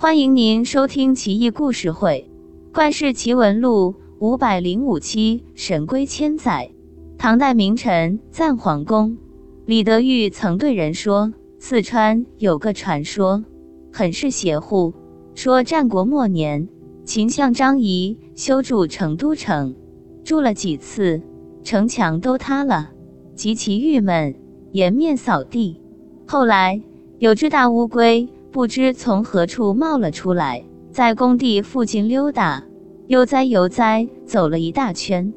欢迎您收听《奇异故事会·怪事奇闻录》五百零五期。神龟千载，唐代名臣赞皇宫李德裕曾对人说：“四川有个传说，很是邪乎。说战国末年，秦相张仪修筑成都城，住了几次，城墙都塌了，极其郁闷，颜面扫地。后来。”有只大乌龟，不知从何处冒了出来，在工地附近溜达，悠哉悠哉走了一大圈。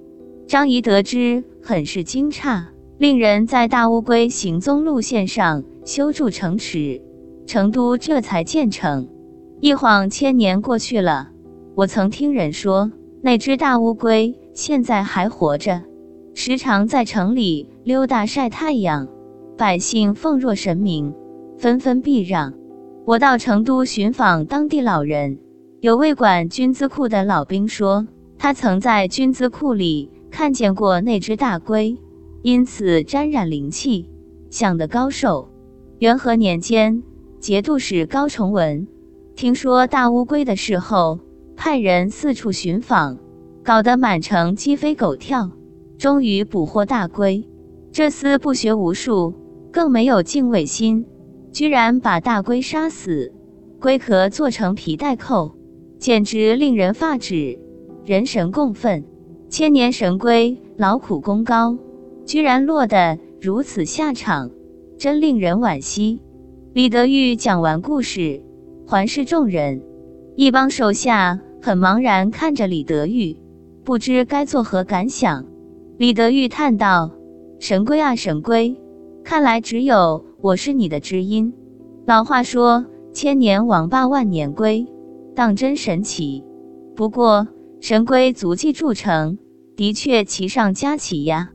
张仪得知，很是惊诧，令人在大乌龟行踪路线上修筑城池，成都这才建成。一晃千年过去了，我曾听人说，那只大乌龟现在还活着，时常在城里溜达晒太阳，百姓奉若神明。纷纷避让。我到成都寻访当地老人，有位管军资库的老兵说，他曾在军资库里看见过那只大龟，因此沾染灵气，想得高寿。元和年间，节度使高崇文听说大乌龟的事后，派人四处寻访，搞得满城鸡飞狗跳，终于捕获大龟。这厮不学无术，更没有敬畏心。居然把大龟杀死，龟壳做成皮带扣，简直令人发指，人神共愤。千年神龟劳苦功高，居然落得如此下场，真令人惋惜。李德裕讲完故事，环视众人，一帮手下很茫然看着李德裕，不知该作何感想。李德裕叹道：“神龟啊，神龟，看来只有……”我是你的知音。老话说“千年王霸万年龟”，当真神奇。不过神龟足迹铸成，的确奇上加奇呀。